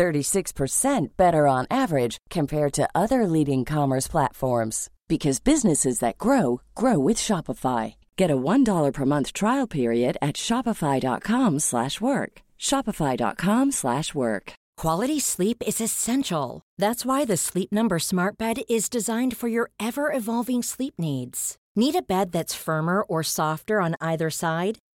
36% better on average compared to other leading commerce platforms because businesses that grow grow with Shopify. Get a $1 per month trial period at shopify.com/work. shopify.com/work. Quality sleep is essential. That's why the Sleep Number Smart Bed is designed for your ever-evolving sleep needs. Need a bed that's firmer or softer on either side?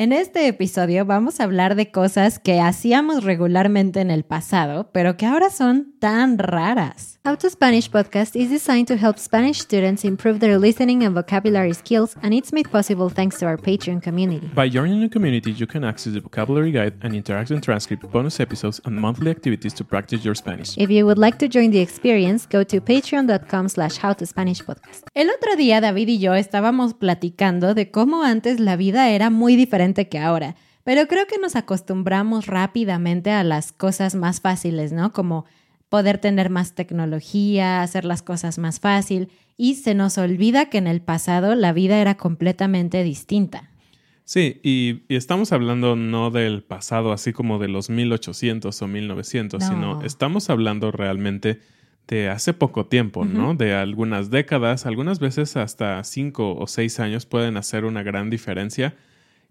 En este episodio vamos a hablar de cosas que hacíamos regularmente en el pasado, pero que ahora son tan raras. How to Spanish podcast is designed to help Spanish students improve their listening and vocabulary skills, and it's made possible thanks to our Patreon community. By joining the community, you can access the vocabulary guide and interactive transcript, bonus episodes, and monthly activities to practice your Spanish. If you would like to join the experience, go to patreon.com slash howtospanishpodcast. El otro día David y yo estábamos platicando de cómo antes la vida era muy diferente que ahora, pero creo que nos acostumbramos rápidamente a las cosas más fáciles, ¿no? Como poder tener más tecnología, hacer las cosas más fácil y se nos olvida que en el pasado la vida era completamente distinta. Sí, y, y estamos hablando no del pasado así como de los 1800 o 1900, No. sino estamos hablando realmente de hace poco tiempo, ¿no? De algunas décadas, algunas veces hasta cinco o seis años pueden hacer una gran diferencia.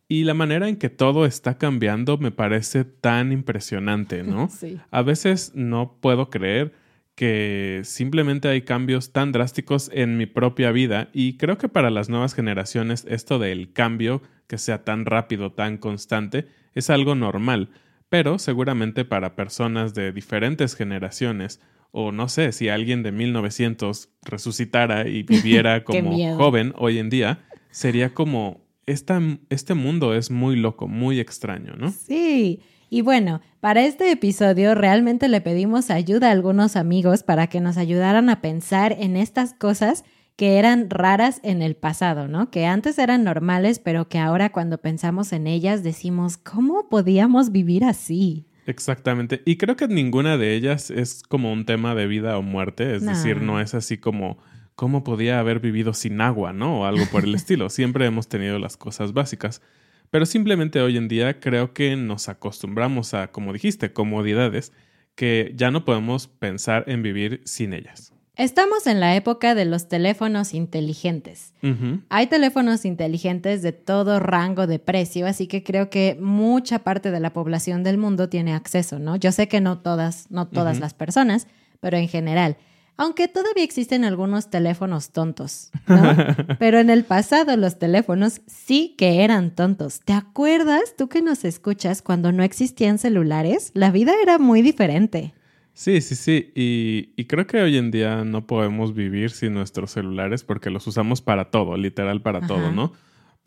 Y la manera en que todo está cambiando me parece tan impresionante, ¿no? Sí. A veces no puedo creer que simplemente hay cambios tan drásticos en mi propia vida y creo que para las nuevas generaciones esto del cambio que sea tan rápido, tan constante, es algo normal, pero seguramente para personas de diferentes generaciones o no sé, si alguien de 1900 resucitara y viviera como joven hoy en día, sería como esta, este mundo es muy loco, muy extraño, ¿no? Sí. Y bueno, para este episodio realmente le pedimos ayuda a algunos amigos para que nos ayudaran a pensar en estas cosas que eran raras en el pasado, ¿no? Que antes eran normales, pero que ahora cuando pensamos en ellas decimos, ¿cómo podíamos vivir así? Exactamente. Y creo que ninguna de ellas es como un tema de vida o muerte. Es No. decir, no es así como cómo podía haber vivido sin agua, ¿no? O algo por el estilo. Siempre hemos tenido las cosas básicas. Pero simplemente hoy en día creo que nos acostumbramos a, como dijiste, comodidades que ya no podemos pensar en vivir sin ellas. Estamos en la época de los teléfonos inteligentes. Hay teléfonos inteligentes de todo rango de precio, así que creo que mucha parte de la población del mundo tiene acceso, ¿no? Yo sé que no todas, no todas las personas, pero en general. Aunque todavía existen algunos teléfonos tontos, ¿no? Pero en el pasado los teléfonos sí que eran tontos. ¿Te acuerdas tú que nos escuchas cuando no existían celulares? La vida era muy diferente. Sí, sí, sí. Y, y creo que hoy en día no podemos vivir sin nuestros celulares porque los usamos para todo, literal para todo. ¿no?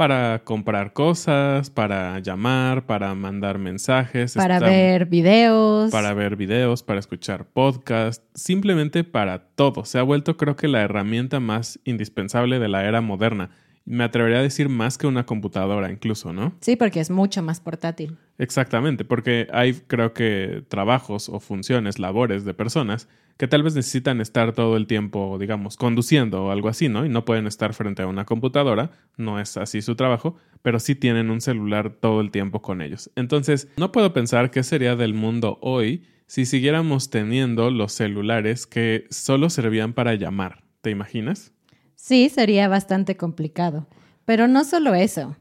Para comprar cosas, para llamar, para mandar mensajes. Para está- ver videos. Para ver videos, para escuchar podcasts, simplemente para todo. Se ha vuelto creo que la herramienta más indispensable de la era moderna. Me atrevería a decir más que una computadora incluso, ¿no? Sí, porque es mucho más portátil. Exactamente, porque hay creo que trabajos o funciones, labores de personas que tal vez necesitan estar todo el tiempo, digamos, conduciendo o algo así, ¿no? Y no pueden estar frente a una computadora, no es así su trabajo, pero sí tienen un celular todo el tiempo con ellos. Entonces, no puedo pensar qué sería del mundo hoy si siguiéramos teniendo los celulares que solo servían para llamar. ¿Te imaginas? Sí, sería bastante complicado. Pero no solo eso.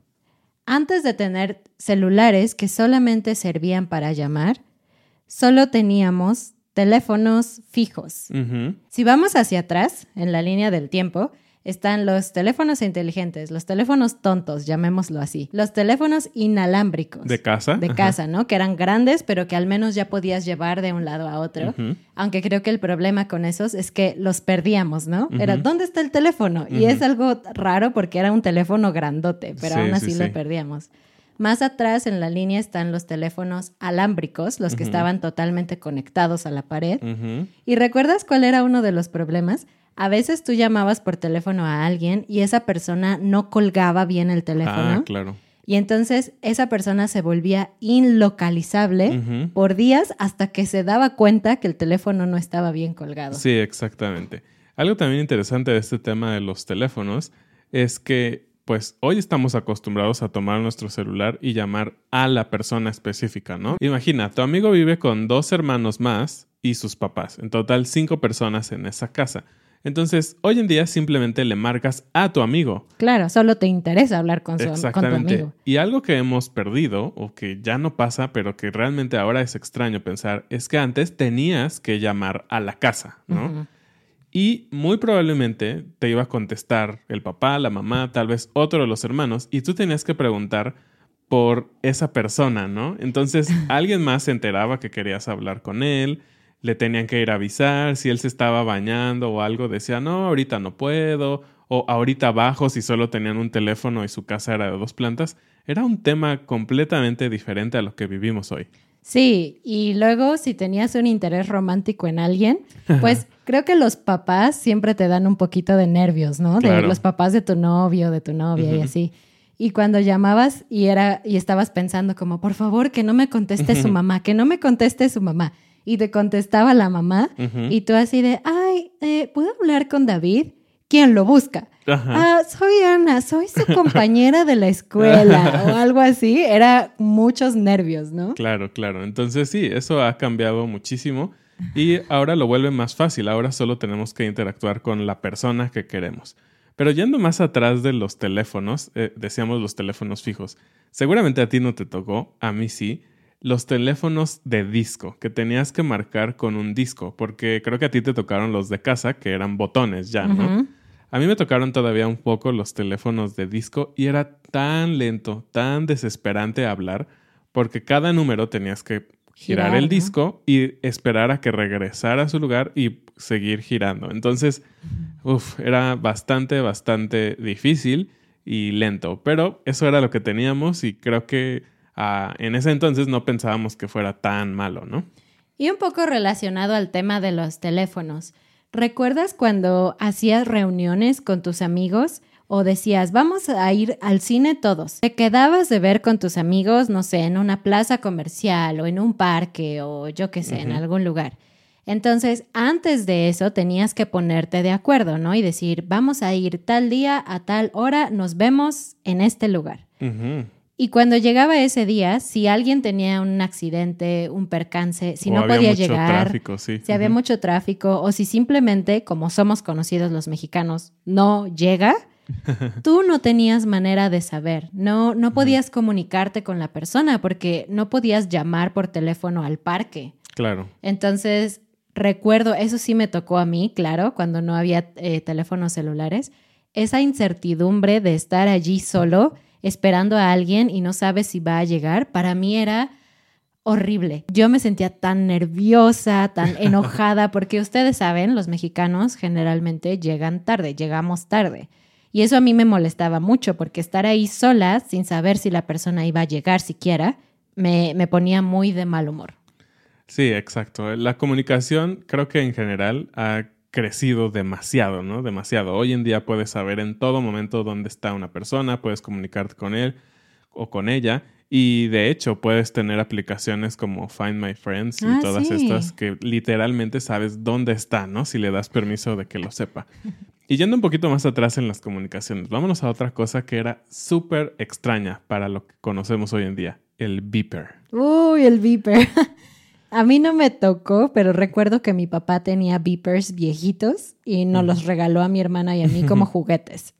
Antes de tener celulares que solamente servían para llamar, solo teníamos teléfonos fijos. Si vamos hacia atrás, en la línea del tiempo, están los teléfonos inteligentes, los teléfonos tontos, llamémoslo así, los teléfonos inalámbricos. ¿De casa? De Ajá. casa, ¿no? Que eran grandes, pero que al menos ya podías llevar de un lado a otro. Aunque creo que el problema con esos es que los perdíamos, ¿no? Era. ¿dónde está el teléfono? Y es algo raro porque era un teléfono grandote, pero Sí, aún sí, así sí. lo perdíamos. Más atrás en la línea están los teléfonos alámbricos, los que estaban totalmente conectados a la pared. ¿Y recuerdas cuál era uno de los problemas? A veces tú llamabas por teléfono a alguien y esa persona no colgaba bien el teléfono. Ah, claro. Y entonces esa persona se volvía inlocalizable por días hasta que se daba cuenta que el teléfono no estaba bien colgado. Sí, exactamente. Algo también interesante de este tema de los teléfonos es que, pues, hoy estamos acostumbrados a tomar nuestro celular y llamar a la persona específica, ¿no? Imagina, tu amigo vive con dos hermanos más y sus papás. En total, cinco personas en esa casa. Entonces, hoy en día simplemente le marcas a tu amigo. Claro, solo te interesa hablar con, su, con tu Exactamente. amigo. Y algo que hemos perdido o que ya no pasa, pero que realmente ahora es extraño pensar, es que antes tenías que llamar a la casa, ¿no? Y muy probablemente te iba a contestar el papá, la mamá, tal vez otro de los hermanos, y tú tenías que preguntar por esa persona, ¿no? Entonces alguien más se enteraba que querías hablar con él, le tenían que ir a avisar, si él se estaba bañando o algo, decía, no, ahorita no puedo, o ahorita abajo si solo tenían un teléfono y su casa era de dos plantas. Era un tema completamente diferente a lo que vivimos hoy. Sí, y luego si tenías un interés romántico en alguien, pues creo que los papás siempre te dan un poquito de nervios, ¿no? De Claro. los papás de tu novio, de tu novia y así. Y cuando llamabas y era y estabas pensando como, por favor, que no me conteste su mamá, que no me conteste su mamá. Y te contestaba la mamá y tú así de, ay, eh, ¿puedo hablar con David? ¿Quién lo busca? Ah, soy Ana, soy su compañera de la escuela o algo así. Era muchos nervios, ¿no? Claro, claro. Entonces sí, eso ha cambiado muchísimo y ahora lo vuelve más fácil. Ahora solo tenemos que interactuar con la persona que queremos. Pero yendo más atrás de los teléfonos, eh, decíamos los teléfonos fijos. Seguramente a ti no te tocó, a mí sí. Los teléfonos de disco, que tenías que marcar con un disco, porque creo que a ti te tocaron los de casa, que eran botones ya, ¿no? A mí me tocaron todavía un poco los teléfonos de disco y era tan lento, tan desesperante hablar, porque cada número tenías que girar, Girar, el ¿no? disco y esperar a que regresara a su lugar y seguir girando. Entonces, uf, era bastante, bastante difícil y lento, pero eso era lo que teníamos y creo que en ese entonces no pensábamos que fuera tan malo, ¿no? Y un poco relacionado al tema de los teléfonos. ¿Recuerdas cuando hacías reuniones con tus amigos o decías, vamos a ir al cine todos? Te quedabas de ver con tus amigos, no sé, en una plaza comercial o en un parque o yo qué sé, en algún lugar. Entonces, antes de eso tenías que ponerte de acuerdo, ¿no? Y decir, vamos a ir tal día a tal hora, nos vemos en este lugar. Y cuando llegaba ese día, si alguien tenía un accidente, un percance, si O no había podía mucho llegar, tráfico, sí. si había mucho tráfico o si simplemente, como somos conocidos los mexicanos, no llega, tú no tenías manera de saber, no, no podías comunicarte con la persona porque no podías llamar por teléfono al parque. Claro. Entonces, recuerdo, eso sí me tocó a mí, claro, cuando no había eh, teléfonos celulares, esa incertidumbre de estar allí solo esperando a alguien y no sabes si va a llegar, para mí era horrible. Yo me sentía tan nerviosa, tan enojada, porque ustedes saben, los mexicanos generalmente llegan tarde, llegamos tarde. Y eso a mí me molestaba mucho porque estar ahí sola, sin saber si la persona iba a llegar siquiera, me, me ponía muy de mal humor. Sí, exacto. La comunicación creo que en general ha crecido demasiado, ¿no? Demasiado. Hoy en día puedes saber en todo momento dónde está una persona, puedes comunicarte con él o con ella. Y de hecho, puedes tener aplicaciones como Find My Friends y Ah, todas sí. estas que literalmente sabes dónde está, ¿no? Si le das permiso de que lo sepa. Y yendo un poquito más atrás en las comunicaciones, vámonos a otra cosa que era súper extraña para lo que conocemos hoy en día, el beeper. Uy, el beeper. A mí no me tocó, pero recuerdo que mi papá tenía beepers viejitos y nos los regaló a mi hermana y a mí como juguetes.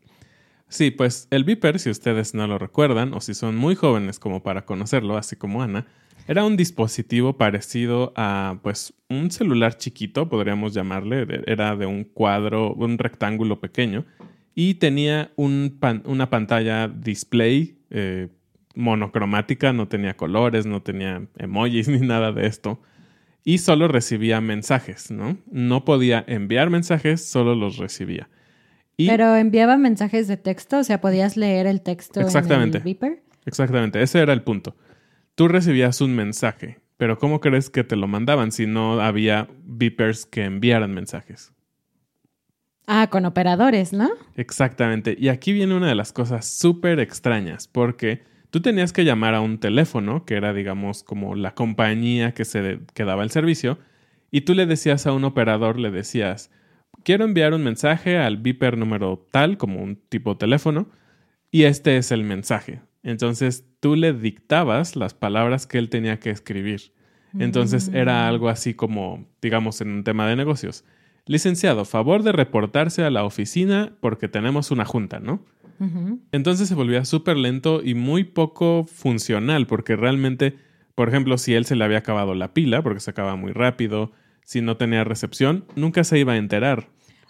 Sí, pues el beeper, si ustedes no lo recuerdan o si son muy jóvenes como para conocerlo, así como Ana, era un dispositivo parecido a pues un celular chiquito, podríamos llamarle, era de un cuadro, un rectángulo pequeño y tenía un pan- una pantalla display eh, monocromática, no tenía colores, no tenía emojis ni nada de esto y solo recibía mensajes, ¿no? No podía enviar mensajes, solo los recibía. Y- Pero enviaba mensajes de texto, o sea, podías leer el texto Exactamente. en el beeper. Exactamente, ese era el punto. Tú recibías un mensaje, pero ¿cómo crees que te lo mandaban si no había beepers que enviaran mensajes? Ah, con operadores, ¿no? Exactamente, y aquí viene una de las cosas súper extrañas, porque tú tenías que llamar a un teléfono, que era, digamos, como la compañía que, se, que daba el servicio, y tú le decías a un operador, le decías, quiero enviar un mensaje al beeper número tal, como un tipo teléfono, y este es el mensaje. Entonces tú le dictabas las palabras que él tenía que escribir. Entonces era algo así como, digamos, en un tema de negocios. Licenciado, favor de reportarse a la oficina porque tenemos una junta, ¿no? Entonces se volvía súper lento y muy poco funcional, porque realmente, por ejemplo, si él se le había acabado la pila, porque se acaba muy rápido, si no tenía recepción, nunca se iba a enterar.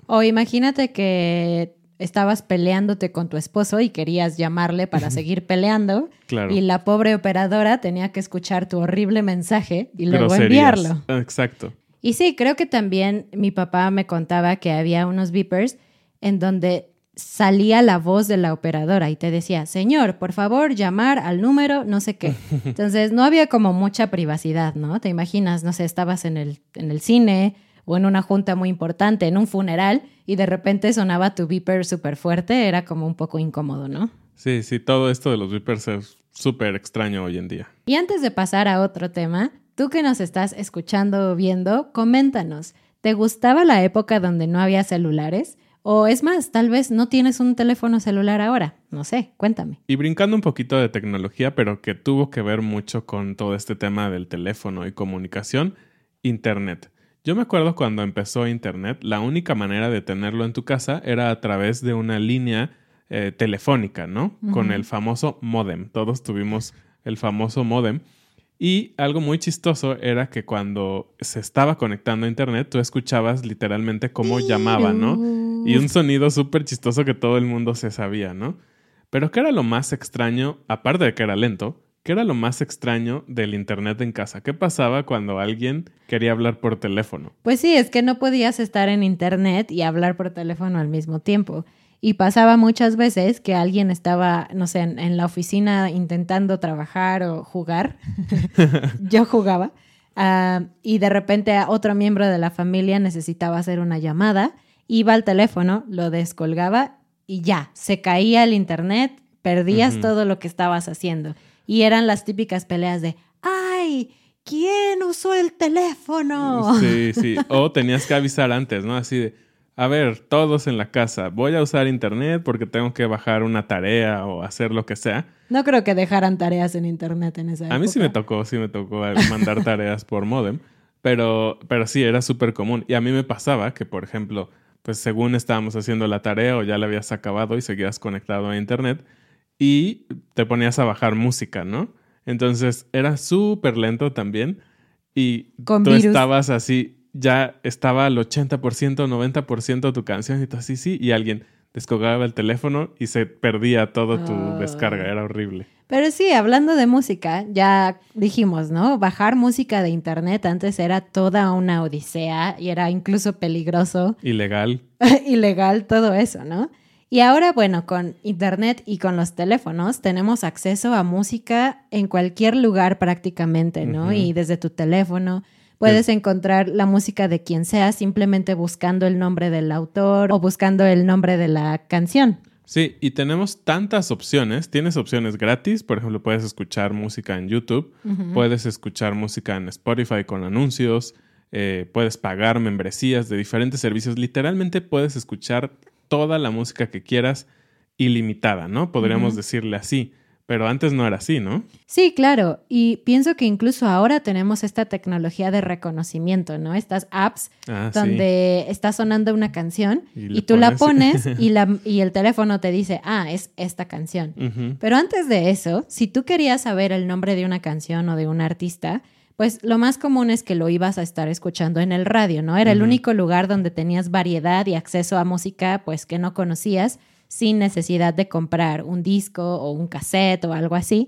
O imagínate que estabas peleándote con tu esposo y querías llamarle para seguir peleando Claro. y la pobre operadora tenía que escuchar tu horrible mensaje y luego Groserías. enviarlo. Exacto. Y sí, creo que también mi papá me contaba que había unos beepers en donde salía la voz de la operadora y te decía, señor, por favor, llamar al número, no sé qué. Entonces, no había como mucha privacidad, ¿no? Te imaginas, no sé, estabas en el, en el cine o en una junta muy importante, en un funeral, y de repente sonaba tu beeper súper fuerte, era como un poco incómodo, ¿no? Sí, sí, todo esto de los beepers es súper extraño hoy en día. Y antes de pasar a otro tema, tú que nos estás escuchando o viendo, coméntanos, ¿te gustaba la época donde no había celulares? O es más, tal vez no tienes un teléfono celular ahora. No sé, cuéntame. Y brincando un poquito de tecnología, pero que tuvo que ver mucho con todo este tema del teléfono y comunicación, Internet. Yo me acuerdo cuando empezó Internet, la única manera de tenerlo en tu casa era a través de una línea eh, telefónica, ¿no? Con el famoso modem. Todos tuvimos el famoso modem. Y algo muy chistoso era que cuando se estaba conectando a Internet, tú escuchabas literalmente cómo llamaba, ¿no? Y un sonido súper chistoso que todo el mundo se sabía, ¿no? Pero ¿qué era lo más extraño, aparte de que era lento, qué era lo más extraño del Internet en casa? ¿Qué pasaba cuando alguien quería hablar por teléfono? Pues sí, es que no podías estar en internet y hablar por teléfono al mismo tiempo. Y pasaba muchas veces que alguien estaba, no sé, en, en la oficina intentando trabajar o jugar. Yo jugaba. ah, y de repente a otro miembro de la familia necesitaba hacer una llamada. Iba al teléfono, lo descolgaba y ya, se caía el internet, perdías todo lo que estabas haciendo. Y eran las típicas peleas de, ¡ay! ¿Quién usó el teléfono? Sí, sí. O tenías que avisar antes, ¿no? Así de, a ver, todos en la casa, voy a usar Internet porque tengo que bajar una tarea o hacer lo que sea. No creo que dejaran tareas en internet en esa época. A mí sí me tocó, sí me tocó eh, mandar tareas por modem, pero, pero sí, era súper común. Y a mí me pasaba que, por ejemplo, pues según estábamos haciendo la tarea o ya la habías acabado y seguías conectado a internet y te ponías a bajar música, ¿no? Entonces era súper lento también y Con tú virus. estabas así, ya estaba al 80%, 90% tu canción y tú así, sí, y alguien descolgaba el teléfono y se perdía toda tu descarga, era horrible. Pero sí, hablando de música, ya dijimos, ¿no? Bajar música de internet antes era toda una odisea y era incluso peligroso, Ilegal. ilegal, todo eso, ¿no? Y ahora, bueno, con Internet y con los teléfonos tenemos acceso a música en cualquier lugar prácticamente, ¿no? Y desde tu teléfono puedes encontrar la música de quien sea simplemente buscando el nombre del autor o buscando el nombre de la canción. Sí, y tenemos tantas opciones. Tienes opciones gratis, por ejemplo, puedes escuchar música en YouTube, puedes escuchar música en Spotify con anuncios, eh, puedes pagar membresías de diferentes servicios. Literalmente puedes escuchar toda la música que quieras ilimitada, ¿no? Podríamos decirle así. Pero antes no era así, ¿no? Sí, claro. Y pienso que incluso ahora tenemos esta tecnología de reconocimiento, ¿no? Estas apps Ah, sí. donde está sonando una canción Y tú la pones. y, la, y el teléfono te dice, ah, es esta canción. Pero antes de eso, si tú querías saber el nombre de una canción o de un artista, pues lo más común es que lo ibas a estar escuchando en el radio, ¿no? Era el único lugar donde tenías variedad y acceso a música, pues que no conocías, sin necesidad de comprar un disco o un cassette o algo así.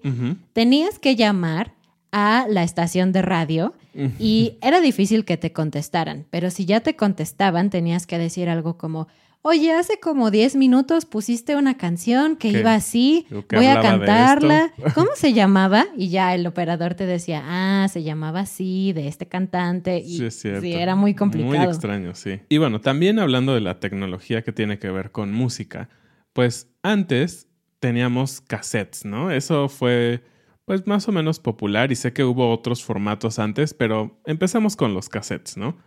Tenías que llamar a la estación de radio y era difícil que te contestaran, pero si ya te contestaban tenías que decir algo como, oye, hace como 10 minutos pusiste una canción que ¿Qué? iba así, que voy a cantarla. esto". ¿Cómo se llamaba? Y ya el operador te decía, ah, se llamaba así, de este cantante. Y Sí, es cierto. sí, era muy complicado. Muy extraño, sí. Y bueno, también hablando de la tecnología que tiene que ver con música, pues antes teníamos cassettes, ¿no? Eso fue pues más o menos popular y sé que hubo otros formatos antes, pero empecemos con los cassettes, ¿no?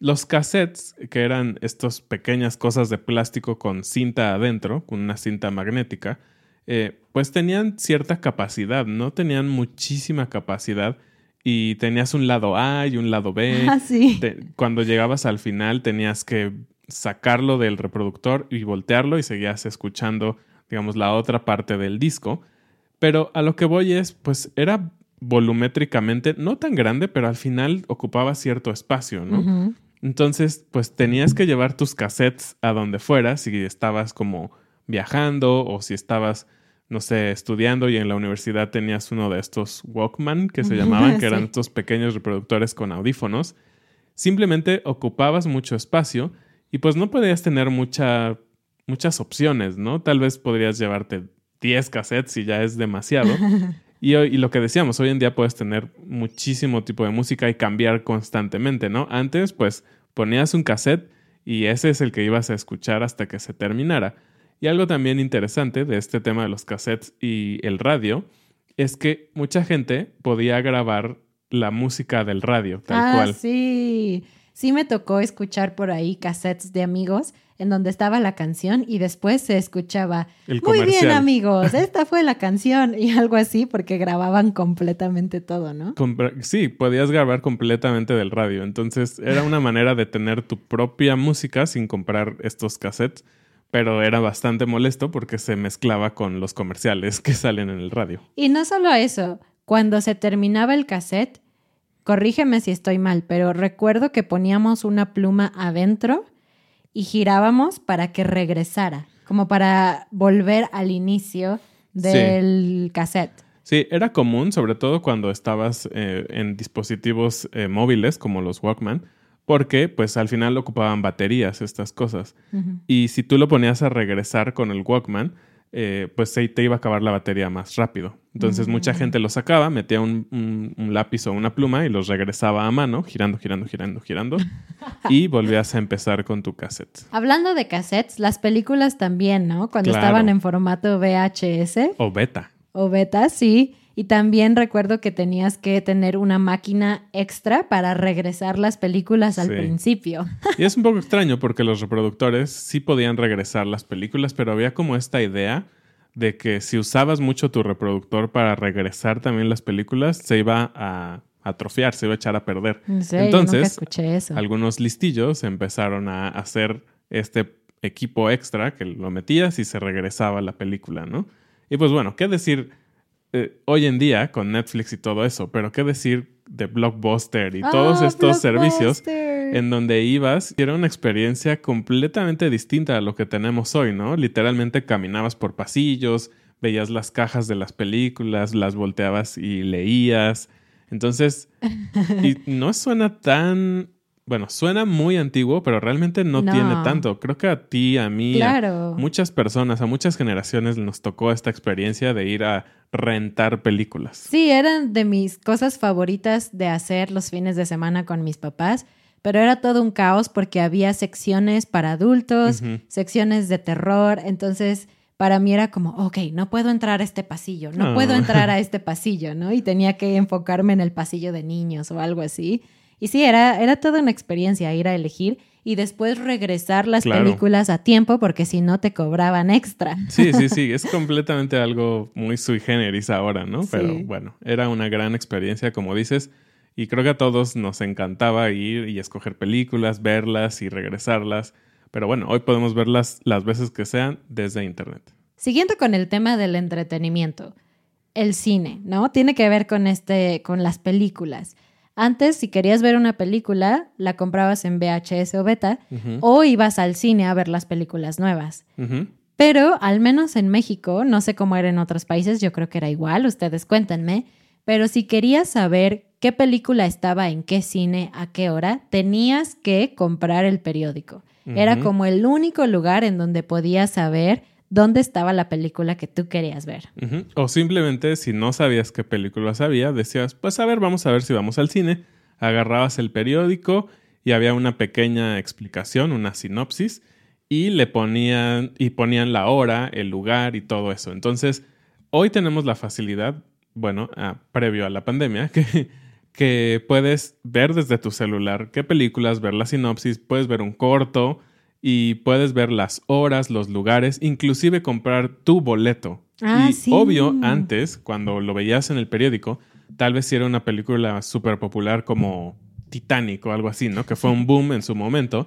Los cassettes, que eran estas pequeñas cosas de plástico con cinta adentro, con una cinta magnética, eh, pues tenían cierta capacidad, ¿no? Tenían muchísima capacidad y tenías un lado A y un lado B. Ah, sí. Te- cuando llegabas al final tenías que sacarlo del reproductor y voltearlo y seguías escuchando, digamos, la otra parte del disco. Pero a lo que voy es, pues era volumétricamente no tan grande, pero al final ocupaba cierto espacio, ¿no? Entonces, pues tenías que llevar tus cassettes a donde fueras, si estabas como viajando o si estabas, no sé, estudiando y en la universidad tenías uno de estos Walkman que se llamaban, que eran estos pequeños reproductores con audífonos. Simplemente ocupabas mucho espacio y pues no podías tener mucha, muchas opciones, ¿no? Tal vez podrías llevarte 10 cassettes y ya es demasiado. Y, y lo que decíamos, hoy en día puedes tener muchísimo tipo de música y cambiar constantemente, ¿no? Antes, pues ponías un cassette y ese es el que ibas a escuchar hasta que se terminara. Y algo también interesante de este tema de los cassettes y el radio es que mucha gente podía grabar la música del radio, tal ah, cual. sí. Sí me tocó escuchar por ahí cassettes de amigos en donde estaba la canción y después se escuchaba El Muy bien amigos, esta fue la canción y algo así porque grababan completamente todo, ¿no? Sí, podías grabar completamente del radio. Entonces era una manera de tener tu propia música sin comprar estos cassettes, pero era bastante molesto porque se mezclaba con los comerciales que salen en el radio. Y no solo eso, cuando se terminaba el cassette, corrígeme si estoy mal, pero recuerdo que poníamos una pluma adentro y girábamos para que regresara, como para volver al inicio del cassette. Sí, era común, sobre todo cuando estabas eh, en dispositivos eh, móviles como los Walkman, porque pues al final ocupaban baterías estas cosas. Y si tú lo ponías a regresar con el Walkman, eh, pues se te iba a acabar la batería más rápido. Entonces mucha gente lo sacaba, metía un, un- un lápiz o una pluma y los regresaba a mano, girando, girando, girando, girando, y volvías a empezar con tu cassette. Hablando de cassettes, las películas también, ¿no? Cuando Claro. estaban en formato VHS O beta. o beta, sí. Y también recuerdo que tenías que tener una máquina extra para regresar las películas al Sí. principio. Y es un poco extraño porque los reproductores sí podían regresar las películas, pero había como esta idea de que si usabas mucho tu reproductor para regresar también las películas, se iba a atrofiar, se iba a echar a perder. Nunca Entonces, escuché eso. algunos listillos empezaron a hacer este equipo extra que lo metías y se regresaba la película, ¿no? Y pues bueno, ¿qué decir eh, hoy en día con Netflix y todo eso? Pero ¿qué decir de Blockbuster y todos Ah, estos servicios en donde ibas era una experiencia completamente distinta a lo que tenemos hoy, ¿no? Literalmente caminabas por pasillos, veías las cajas de las películas, las volteabas y leías. Entonces, y no suena tan bueno, suena muy antiguo, pero realmente no, No. tiene tanto. Creo que a ti, a mí, Claro. a muchas personas, a muchas generaciones nos tocó esta experiencia de ir a rentar películas. Sí, eran de mis cosas favoritas de hacer los fines de semana con mis papás, pero era todo un caos porque había secciones para adultos, secciones de terror, entonces para mí era como, ok, no puedo entrar a este pasillo, no puedo entrar a este pasillo, ¿no? Y tenía que enfocarme en el pasillo de niños o algo así. Y sí, era, era toda una experiencia ir a elegir y después regresar las Claro. películas a tiempo porque si no te cobraban extra. Sí, sí, sí, es completamente algo muy sui generis ahora, ¿no? Pero Sí. bueno, era una gran experiencia, como dices, y creo que a todos nos encantaba ir y escoger películas, verlas y regresarlas. Pero bueno, hoy podemos verlas las veces que sean desde internet. Siguiendo con el tema del entretenimiento, el cine, ¿no? Tiene que ver con este, con las películas. Antes, si querías ver una película, la comprabas en VHS o beta, o ibas al cine a ver las películas nuevas. Pero al menos en México, no sé cómo era en otros países, yo creo que era igual, ustedes cuéntenme, pero si querías saber qué película estaba en qué cine, a qué hora, tenías que comprar el periódico. Era como el único lugar en donde podías saber dónde estaba la película que tú querías ver. O simplemente si no sabías qué películas había, decías, pues a ver, vamos a ver si vamos al cine. Agarrabas el periódico y había una pequeña explicación, una sinopsis, y le ponían, y ponían la hora, el lugar y todo eso. Entonces, hoy tenemos la facilidad, bueno, ah, previo a la pandemia, que, que puedes ver desde tu celular qué películas, ver la sinopsis, puedes ver un corto y puedes ver las horas, los lugares, inclusive comprar tu boleto. Ah, y sí. obvio, antes, cuando lo veías en el periódico, tal vez si era una película súper popular como Titanic o algo así, ¿no? Que fue un boom en su momento.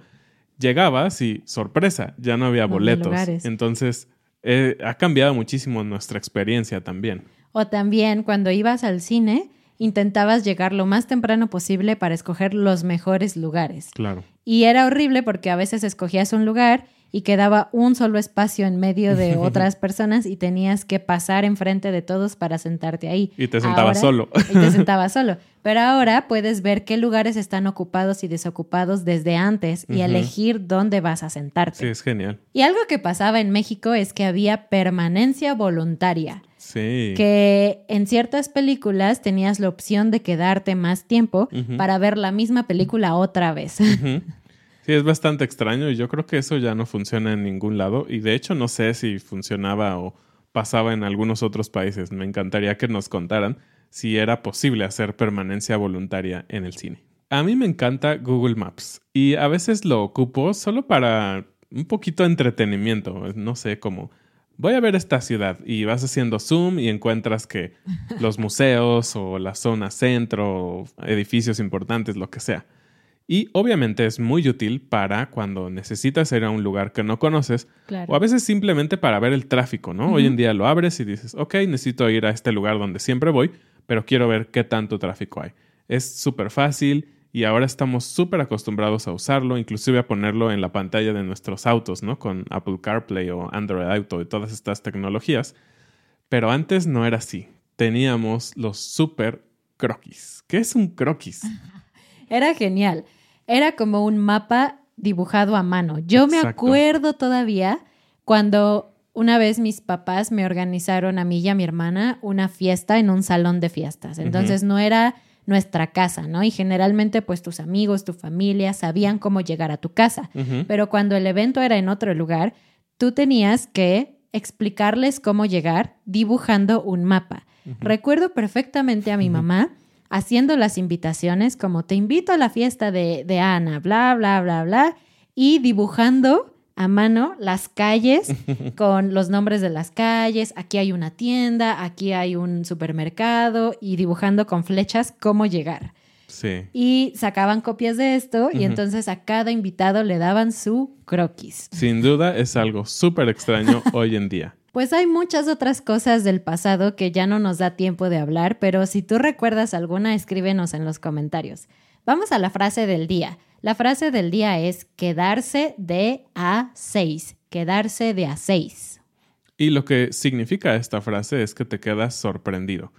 Llegabas y, sorpresa, ya no había No había boletos. lugares. Entonces, eh, ha cambiado muchísimo nuestra experiencia también. O también cuando ibas al cine, intentabas llegar lo más temprano posible para escoger los mejores lugares. Claro. Y era horrible porque a veces escogías un lugar y quedaba un solo espacio en medio de otras personas y tenías que pasar enfrente de todos para sentarte ahí. Y te sentabas solo. Y te sentabas solo. Pero ahora puedes ver qué lugares están ocupados y desocupados desde antes y elegir dónde vas a sentarte. Sí, es genial. Y algo que pasaba en México es que había permanencia voluntaria Sí. que en ciertas películas tenías la opción de quedarte más tiempo para ver la misma película otra vez. Sí, es bastante extraño y yo creo que eso ya no funciona en ningún lado y de hecho no sé si funcionaba o pasaba en algunos otros países. Me encantaría que nos contaran si era posible hacer permanencia voluntaria en el cine. A mí me encanta Google Maps y a veces lo ocupo solo para un poquito de entretenimiento, no sé, como voy a ver esta ciudad y vas haciendo zoom y encuentras que los museos o la zona centro, o edificios importantes, lo que sea. Y obviamente es muy útil para cuando necesitas ir a un lugar que no conoces Claro. o a veces simplemente para ver el tráfico, ¿no? Hoy en día lo abres y dices, ok, necesito ir a este lugar donde siempre voy, pero quiero ver qué tanto tráfico hay. Es súper fácil y ahora estamos súper acostumbrados a usarlo, inclusive a ponerlo en la pantalla de nuestros autos, ¿no? Con Apple CarPlay o Android Auto y todas estas tecnologías. Pero antes no era así. Teníamos los super croquis. ¿Qué es un croquis? Era genial. Era como un mapa dibujado a mano. Yo me acuerdo todavía cuando una vez mis papás me organizaron a mí y a mi hermana una fiesta en un salón de fiestas. Entonces no era nuestra casa, ¿no? Y generalmente pues tus amigos, tu familia sabían cómo llegar a tu casa. Pero cuando el evento era en otro lugar, tú tenías que explicarles cómo llegar dibujando un mapa. Recuerdo perfectamente a mi mamá haciendo las invitaciones como te invito a la fiesta de, de Ana, bla, bla, bla, bla, y dibujando a mano las calles con los nombres de las calles. Aquí hay una tienda, aquí hay un supermercado y dibujando con flechas cómo llegar. Sí. Y sacaban copias de esto y entonces a cada invitado le daban su croquis. Sin duda es algo súper extraño hoy en día. Pues hay muchas otras cosas del pasado que ya no nos da tiempo de hablar, pero si tú recuerdas alguna, escríbenos en los comentarios. Vamos a la frase del día. La frase del día es quedarse de a seis. Quedarse de a seis. Y lo que significa esta frase es que te quedas sorprendido.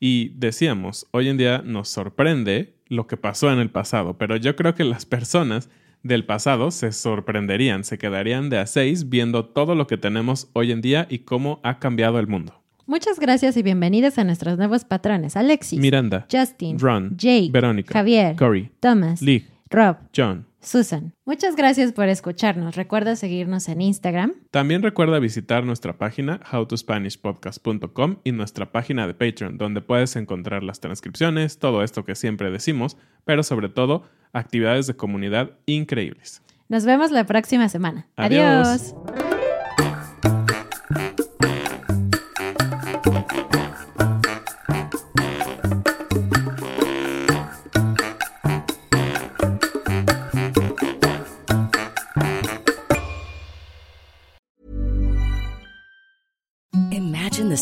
Y decíamos, hoy en día nos sorprende lo que pasó en el pasado, pero yo creo que las personas del pasado se sorprenderían, se quedarían de a seis viendo todo lo que tenemos hoy en día y cómo ha cambiado el mundo. Muchas gracias y bienvenidos a nuestros nuevos patrones. Alexis, Miranda, Justin, Ron, Jake, Verónica, Javier, Cory, Thomas, Lee, Rob, John. Susan. Muchas gracias por escucharnos. Recuerda seguirnos en Instagram. También recuerda visitar nuestra página howtospanishpodcast.com y nuestra página de Patreon, donde puedes encontrar las transcripciones, todo esto que siempre decimos, pero sobre todo actividades de comunidad increíbles. Nos vemos la próxima semana. Adiós. Adiós.